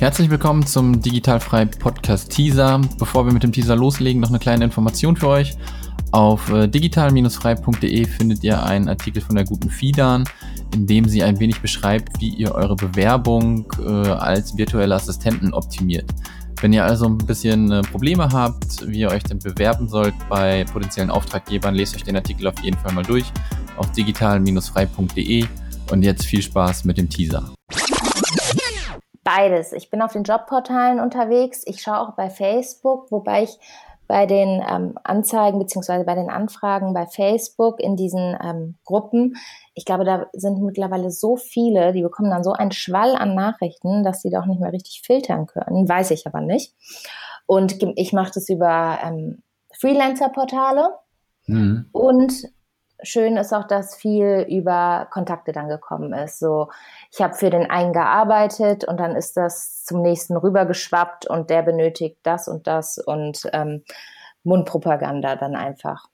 Herzlich willkommen zum Digitalfrei Podcast Teaser. Bevor wir mit dem Teaser loslegen, noch eine kleine Information für euch. Auf äh, digital-frei.de findet ihr einen Artikel von der guten Fidan, in dem sie ein wenig beschreibt, wie ihr eure Bewerbung äh, als virtuelle Assistenten optimiert. Wenn ihr also ein bisschen äh, Probleme habt, wie ihr euch denn bewerben sollt bei potenziellen Auftraggebern, lest euch den Artikel auf jeden Fall mal durch auf digital-frei.de und jetzt viel Spaß mit dem Teaser. Beides. Ich bin auf den Jobportalen unterwegs. Ich schaue auch bei Facebook, wobei ich bei den ähm, Anzeigen beziehungsweise bei den Anfragen bei Facebook in diesen ähm, Gruppen, ich glaube, da sind mittlerweile so viele, die bekommen dann so einen Schwall an Nachrichten, dass sie doch nicht mehr richtig filtern können. Weiß ich aber nicht. Und ich mache das über ähm, Freelancer-Portale mhm. und schön ist auch, dass viel über Kontakte dann gekommen ist. So, ich habe für den einen gearbeitet und dann ist das zum nächsten rübergeschwappt und der benötigt das und das und ähm, Mundpropaganda dann einfach.